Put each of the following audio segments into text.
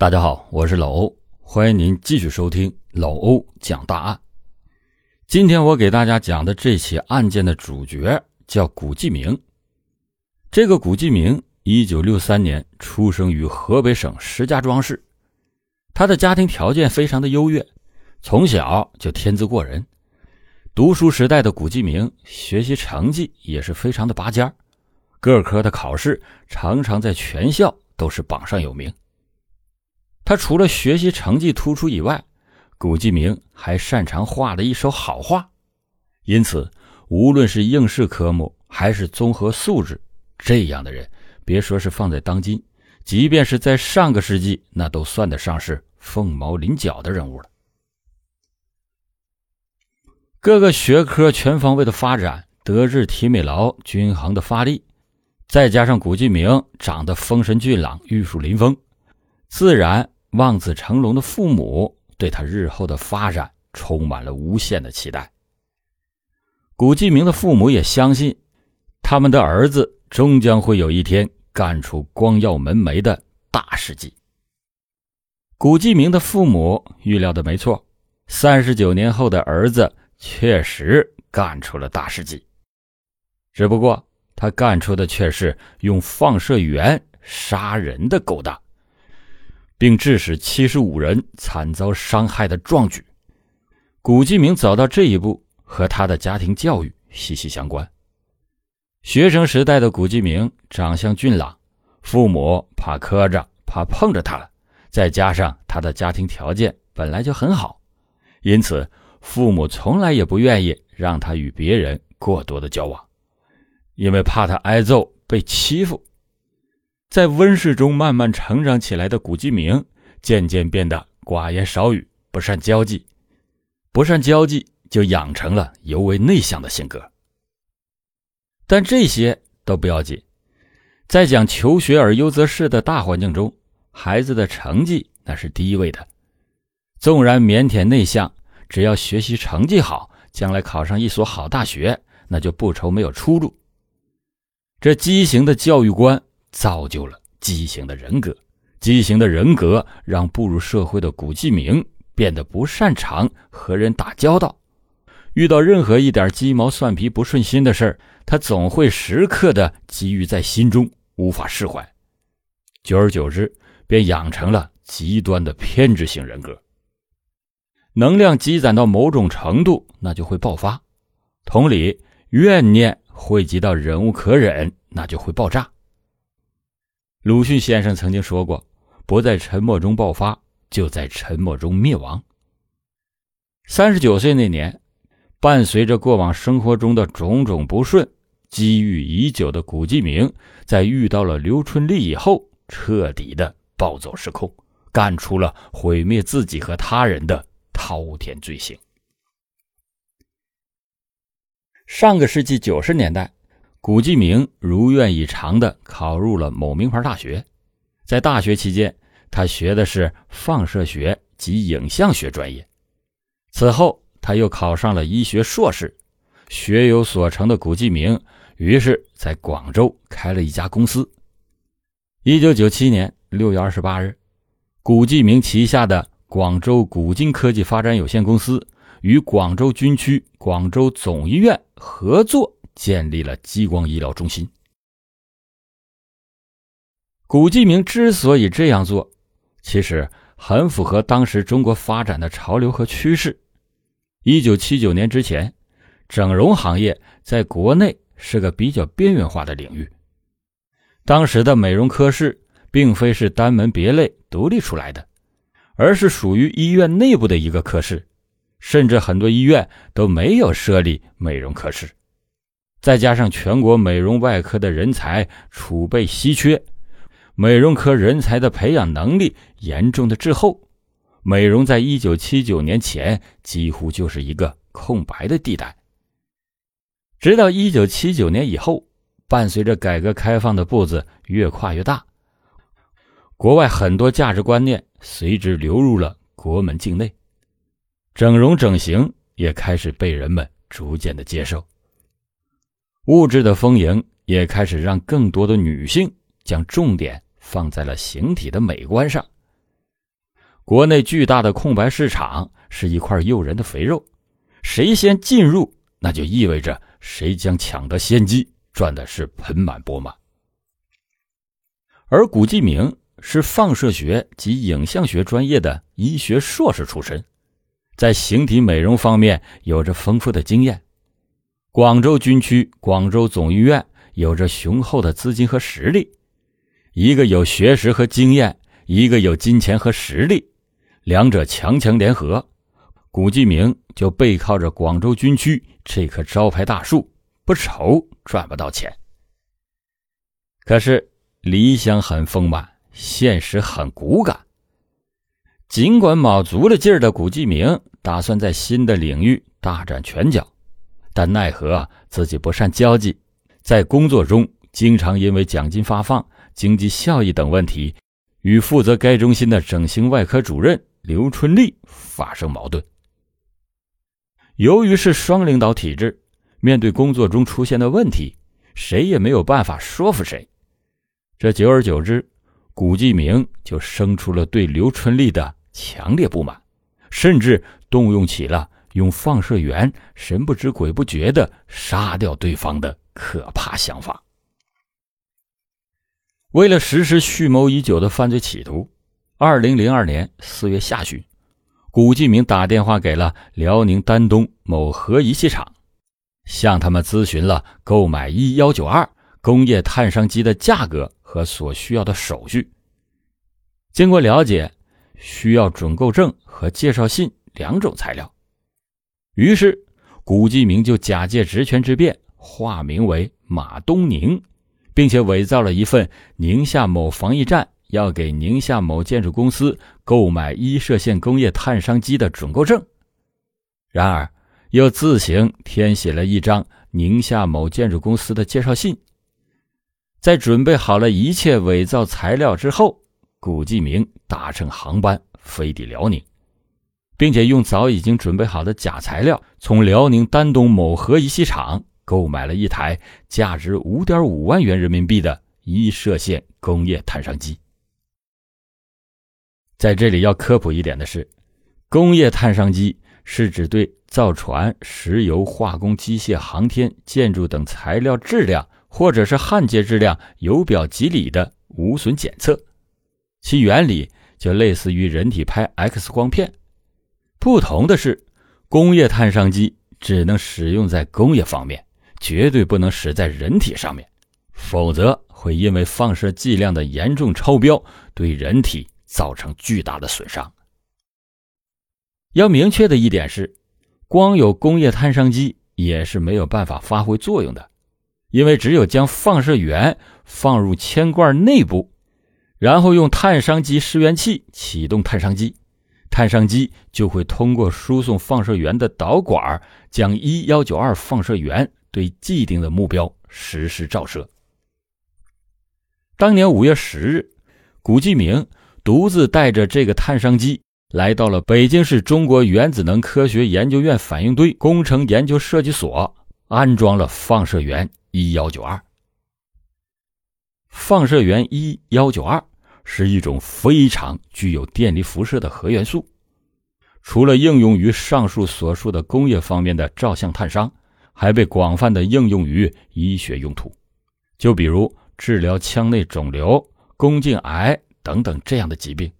大家好，我是老欧，欢迎您继续收听老欧讲大案。今天我给大家讲的这起案件的主角叫古继明。这个古继明，一九六三年出生于河北省石家庄市，他的家庭条件非常的优越，从小就天资过人。读书时代的古继明学习成绩也是非常的拔尖各科的考试常常在全校都是榜上有名。他除了学习成绩突出以外，古继明还擅长画的一手好画，因此无论是应试科目还是综合素质，这样的人别说是放在当今，即便是在上个世纪，那都算得上是凤毛麟角的人物了。各个学科全方位的发展，德智体美劳均衡的发力，再加上古继明长得丰神俊朗、玉树临风，自然。望子成龙的父母对他日后的发展充满了无限的期待。古继明的父母也相信，他们的儿子终将会有一天干出光耀门楣的大事迹。古继明的父母预料的没错，三十九年后的儿子确实干出了大事迹，只不过他干出的却是用放射源杀人的勾当。并致使七十五人惨遭伤害的壮举，古继明走到这一步，和他的家庭教育息息相关。学生时代的古继明长相俊朗，父母怕磕着、怕碰着他了，再加上他的家庭条件本来就很好，因此父母从来也不愿意让他与别人过多的交往，因为怕他挨揍、被欺负。在温室中慢慢成长起来的古继明，渐渐变得寡言少语，不善交际。不善交际，就养成了尤为内向的性格。但这些都不要紧，在讲求学而优则仕的大环境中，孩子的成绩那是第一位的。纵然腼腆内向，只要学习成绩好，将来考上一所好大学，那就不愁没有出路。这畸形的教育观。造就了畸形的人格，畸形的人格让步入社会的古继明变得不擅长和人打交道。遇到任何一点鸡毛蒜皮不顺心的事儿，他总会时刻的积郁在心中，无法释怀。久而久之，便养成了极端的偏执性人格。能量积攒到某种程度，那就会爆发。同理，怨念汇集到忍无可忍，那就会爆炸。鲁迅先生曾经说过：“不在沉默中爆发，就在沉默中灭亡。”三十九岁那年，伴随着过往生活中的种种不顺，积郁已久的古继明，在遇到了刘春丽以后，彻底的暴走失控，干出了毁灭自己和他人的滔天罪行。上个世纪九十年代。古继明如愿以偿地考入了某名牌大学，在大学期间，他学的是放射学及影像学专业。此后，他又考上了医学硕士。学有所成的古继明，于是在广州开了一家公司。一九九七年六月二十八日，古继明旗下的广州古今科技发展有限公司与广州军区广州总医院合作。建立了激光医疗中心。古继明之所以这样做，其实很符合当时中国发展的潮流和趋势。一九七九年之前，整容行业在国内是个比较边缘化的领域。当时的美容科室并非是单门别类独立出来的，而是属于医院内部的一个科室，甚至很多医院都没有设立美容科室。再加上全国美容外科的人才储备稀缺，美容科人才的培养能力严重的滞后，美容在一九七九年前几乎就是一个空白的地带。直到一九七九年以后，伴随着改革开放的步子越跨越大，国外很多价值观念随之流入了国门境内，整容整形也开始被人们逐渐的接受。物质的丰盈也开始让更多的女性将重点放在了形体的美观上，国内巨大的空白市场是一块诱人的肥肉，谁先进入，那就意味着谁将抢得先机，赚的是盆满钵满。而古继明是放射学及影像学专业的医学硕士出身，在形体美容方面有着丰富的经验。广州军区广州总医院有着雄厚的资金和实力，一个有学识和经验，一个有金钱和实力。两者强强联合，古继明就背靠着广州军区这棵招牌大树，不愁赚不到钱。可是理想很丰满，现实很骨感。尽管卯足了劲儿的古继明打算在新的领域大展拳脚，但奈何啊自己不善交际，在工作中经常因为奖金发放、经济效益等问题，与负责该中心的整形外科主任。刘春丽发生矛盾。由于是双领导体制，面对工作中出现的问题，谁也没有办法说服谁。这久而久之，古继明就生出了对刘春丽的强烈不满，甚至动用起了用放射源神不知鬼不觉的杀掉对方的可怕想法。为了实施蓄谋已久的犯罪企图。二零零二年四月下旬，古继明打电话给了辽宁丹东某核仪器厂，向他们咨询了购买一幺九二工业探伤机的价格和所需要的手续。经过了解，需要准购证和介绍信两种材料。于是，古继明就假借职权之便，化名为马东宁，并且伪造了一份宁夏某防疫站。要给宁夏某建筑公司购买一射线工业碳伤机的准购证，然而又自行填写了一张宁夏某建筑公司的介绍信。在准备好了一切伪造材料之后，古继明搭乘航班飞抵辽宁，并且用早已经准备好的假材料，从辽宁丹东某核仪器厂购买了一台价值五点五万元人民币的一射线工业探伤机。在这里要科普一点的是，工业探伤机是指对造船、石油、化工、机械、航天、建筑等材料质量或者是焊接质量由表及里的无损检测，其原理就类似于人体拍 X 光片。不同的是，工业碳伤机只能使用在工业方面，绝对不能使在人体上面，否则会因为放射剂量的严重超标对人体。造成巨大的损伤。要明确的一点是，光有工业碳伤机也是没有办法发挥作用的，因为只有将放射源放入铅罐内部，然后用碳伤机试源器启动碳伤机，探伤机就会通过输送放射源的导管，将一幺九二放射源对既定的目标实施照射。当年五月十日，古继明。独自带着这个探伤机来到了北京市中国原子能科学研究院反应堆工程研究设计所，安装了放射源一幺九二。放射源一幺九二是一种非常具有电离辐射的核元素，除了应用于上述所述的工业方面的照相探伤，还被广泛的应用于医学用途，就比如治疗腔内肿瘤、宫颈癌。等等这样的疾病，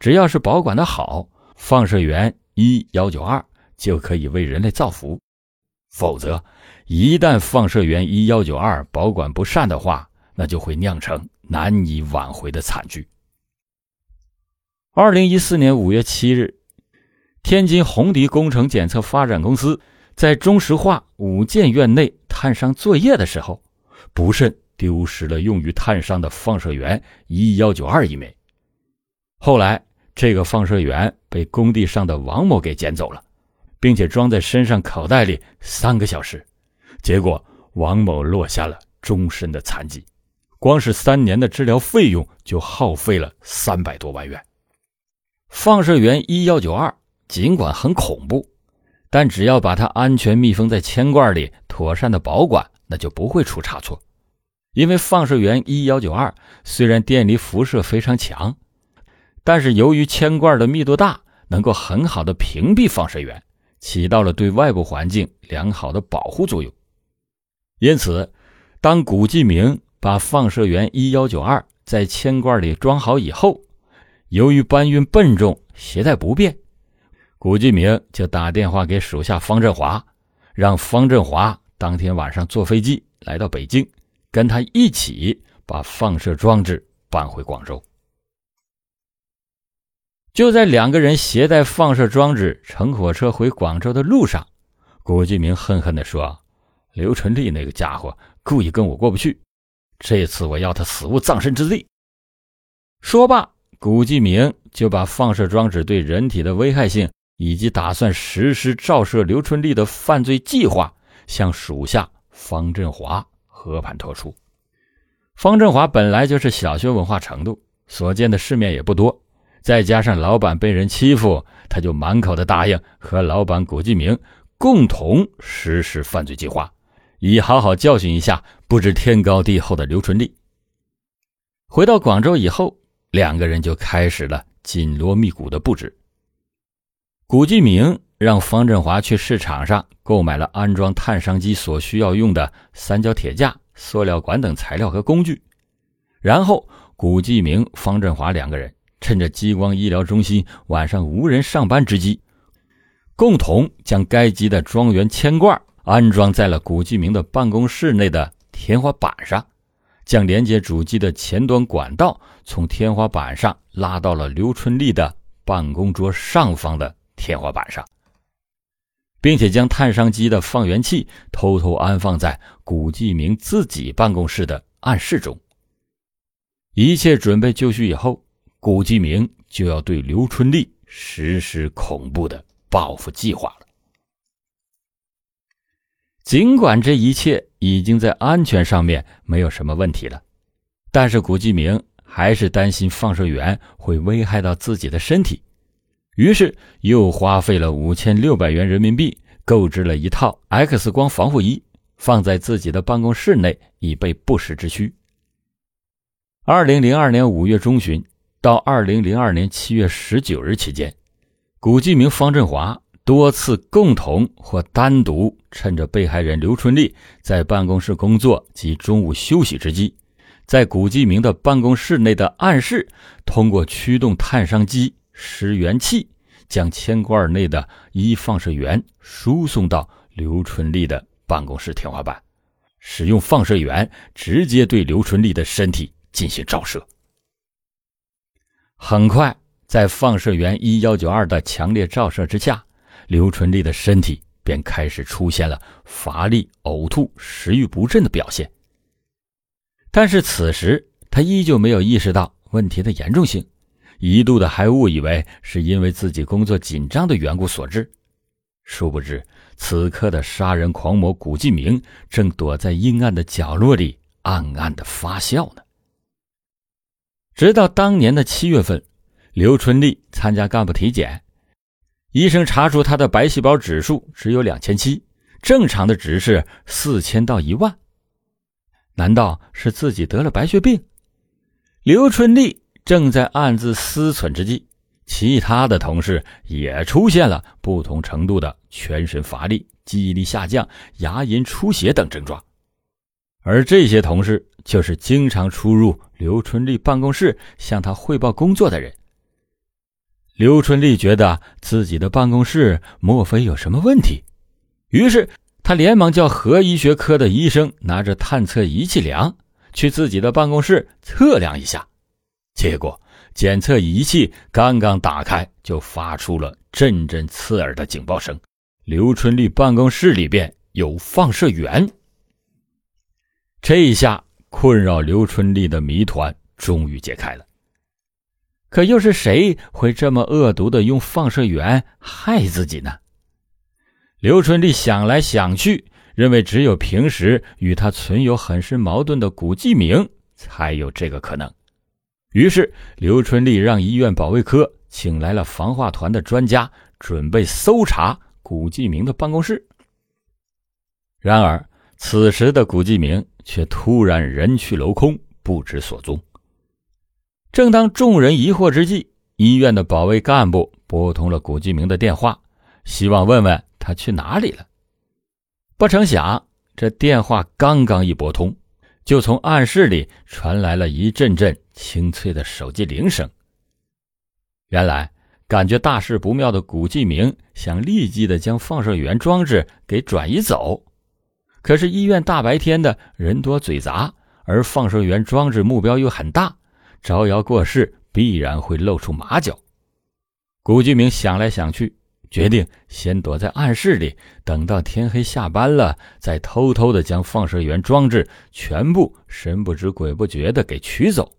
只要是保管的好，放射源一幺九二就可以为人类造福；否则，一旦放射源一幺九二保管不善的话，那就会酿成难以挽回的惨剧。二零一四年五月七日，天津红迪工程检测发展公司在中石化五建院内探伤作业的时候，不慎。丢失了用于探伤的放射源一幺九二一枚，后来这个放射源被工地上的王某给捡走了，并且装在身上口袋里三个小时，结果王某落下了终身的残疾，光是三年的治疗费用就耗费了三百多万元。放射源一幺九二尽管很恐怖，但只要把它安全密封在铅罐里，妥善的保管，那就不会出差错。因为放射源一幺九二虽然电离辐射非常强，但是由于铅罐的密度大，能够很好的屏蔽放射源，起到了对外部环境良好的保护作用。因此，当古继明把放射源一幺九二在铅罐里装好以后，由于搬运笨重、携带不便，古继明就打电话给属下方振华，让方振华当天晚上坐飞机来到北京，跟他一起把放射装置搬回广州。就在两个人携带放射装置乘火车回广州的路上，古继明恨恨地说：“刘纯利那个家伙故意跟我过不去，这次我要他死无葬身之地。”说罢。古继明就把放射装置对人体的危害性，以及打算实施照射刘春丽的犯罪计划，向属下方振华和盘托出。方振华本来就是小学文化程度，所见的世面也不多，再加上老板被人欺负，他就满口的答应和老板古继明共同实施犯罪计划，以好好教训一下不知天高地厚的刘春丽。回到广州以后。两个人就开始了紧锣密鼓的布置。古继明让方振华去市场上购买了安装探伤机所需要用的三角铁架、塑料管等材料和工具，然后古继明、方振华两个人趁着激光医疗中心晚上无人上班之机，共同将该机的装源铅罐安装在了古继明的办公室内的天花板上。将连接主机的前端管道从天花板上拉到了刘春丽的办公桌上方的天花板上，并且将探伤机的放源器偷偷安放在古继明自己办公室的暗室中。一切准备就绪以后，古继明就要对刘春丽实施恐怖的报复计划了。尽管这一切已经在安全上面没有什么问题了，但是古继明还是担心放射源会危害到自己的身体，于是又花费了五千六百元人民币购置了一套 X 光防护衣，放在自己的办公室内，以备不时之需。二零零二年五月中旬到二零零二年七月十九日期间，古继明、方振华。多次共同或单独趁着被害人刘春丽在办公室工作及中午休息之际，在古继明的办公室内的暗室，通过驱动探伤机、失源器，将铅罐内的一放射源输送到刘春丽的办公室天花板，使用放射源直接对刘春丽的身体进行照射。很快，在放射源一幺九二的强烈照射之下。刘春丽的身体便开始出现了乏力、呕吐、食欲不振的表现。但是此时他依旧没有意识到问题的严重性，一度的还误以为是因为自己工作紧张的缘故所致。殊不知，此刻的杀人狂魔古继明正躲在阴暗的角落里暗暗的发笑呢。直到当年的七月份，刘春丽参加干部体检。医生查出他的白细胞指数只有两千七，正常的值是四千到一万。难道是自己得了白血病？刘春丽正在暗自思忖之际，其他的同事也出现了不同程度的全身乏力、记忆力下降、牙龈出血等症状。而这些同事就是经常出入刘春丽办公室向他汇报工作的人。刘春丽觉得自己的办公室莫非有什么问题，于是他连忙叫核医学科的医生拿着探测仪器量，去自己的办公室测量一下。结果检测仪器刚刚打开，就发出了阵阵刺耳的警报声：刘春丽办公室里边有放射源。这一下，困扰刘春丽的谜团终于解开了。可又是谁会这么恶毒的用放射源害自己呢？刘春丽想来想去，认为只有平时与他存有很深矛盾的古继明才有这个可能。于是，刘春丽让医院保卫科请来了防化团的专家，准备搜查古继明的办公室。然而，此时的古继明却突然人去楼空，不知所踪。正当众人疑惑之际，医院的保卫干部拨通了古继明的电话，希望问问他去哪里了。不成想，这电话刚刚一拨通，就从暗室里传来了一阵阵清脆的手机铃声。原来，感觉大事不妙的古继明想立即的将放射源装置给转移走，可是医院大白天的人多嘴杂，而放射源装置目标又很大，招摇过市必然会露出马脚。古继明想来想去。决定先躲在暗室里，等到天黑下班了，再偷偷的将放射源装置全部神不知鬼不觉的给取走。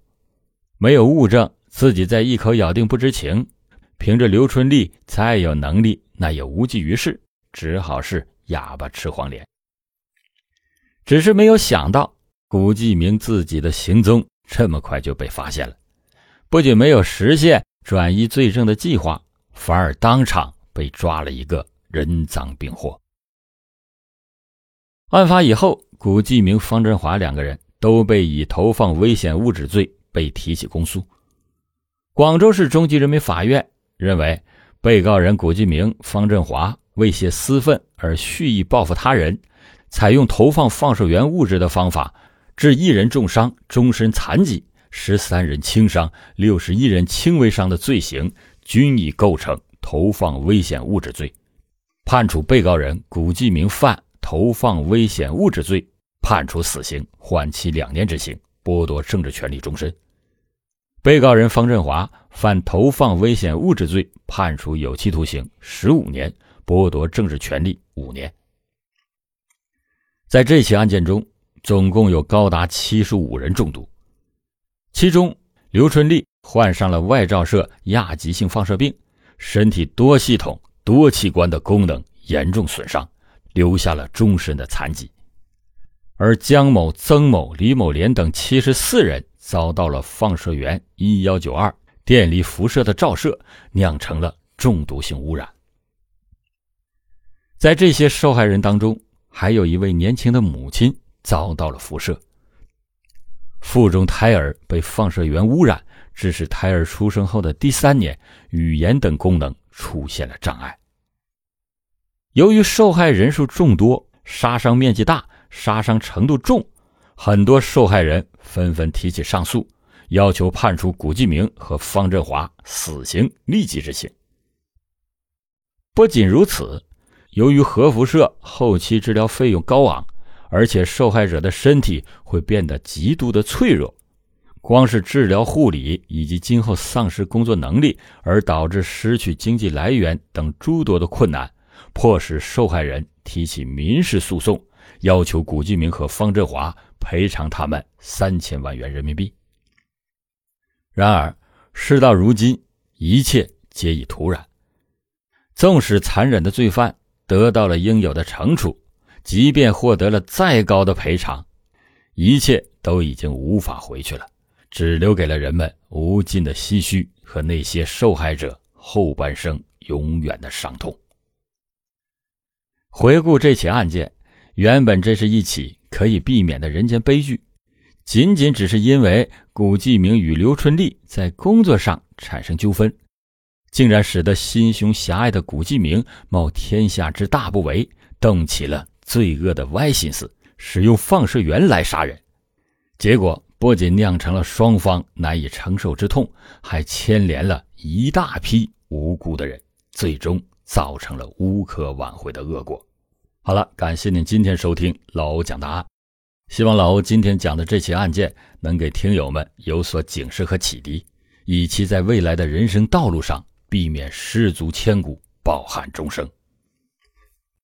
没有物证，自己再一口咬定不知情，凭着刘春丽再有能力，那也无济于事，只好是哑巴吃黄连。只是没有想到，古继明自己的行踪这么快就被发现了，不仅没有实现转移罪证的计划，反而当场。被抓了一个人赃并获。案发以后，古继明、方振华两个人都被以投放危险物质罪被提起公诉。广州市中级人民法院认为，被告人古继明、方振华为泄私愤而蓄意报复他人，采用投放放射源物质的方法，致一人重伤、终身残疾，十三人轻伤、六十一人轻微伤的罪行，均已构成。投放危险物质罪，判处被告人古继明犯投放危险物质罪，判处死刑，缓期两年执行，剥夺政治权利终身。被告人方振华犯投放危险物质罪，判处有期徒刑十五年，剥夺政治权利五年。在这起案件中，总共有高达七十五人中毒，其中刘春丽患上了外照射亚急性放射病。身体多系统、多器官的功能严重损伤，留下了终身的残疾。而江某、曾某、李某莲等七十四人遭到了放射源一幺九二电离辐射的照射，酿成了中毒性污染。在这些受害人当中，还有一位年轻的母亲遭到了辐射，腹中胎儿被放射源污染。致使胎儿出生后的第三年，语言等功能出现了障碍。由于受害人数众多，杀伤面积大，杀伤程度重，很多受害人纷纷提起上诉，要求判处古继明和方振华死刑立即执行。不仅如此，由于核辐射后期治疗费用高昂，而且受害者的身体会变得极度的脆弱。光是治疗护理以及今后丧失工作能力而导致失去经济来源等诸多的困难，迫使受害人提起民事诉讼，要求古继明和方振华赔偿他们三千万元人民币。然而事到如今，一切皆已徒然。纵使残忍的罪犯得到了应有的惩处，即便获得了再高的赔偿，一切都已经无法回去了。只留给了人们无尽的唏嘘和那些受害者后半生永远的伤痛。回顾这起案件，原本这是一起可以避免的人间悲剧，仅仅只是因为古继明与刘春丽在工作上产生纠纷，竟然使得心胸狭隘的古继明冒天下之大不韪，动起了罪恶的歪心思，使用放射源来杀人，结果。不仅酿成了双方难以承受之痛，还牵连了一大批无辜的人，最终造成了无可挽回的恶果。好了，感谢您今天收听老欧讲答案，希望老欧今天讲的这起案件能给听友们有所警示和启迪，以期在未来的人生道路上避免失足千古，抱憾终生。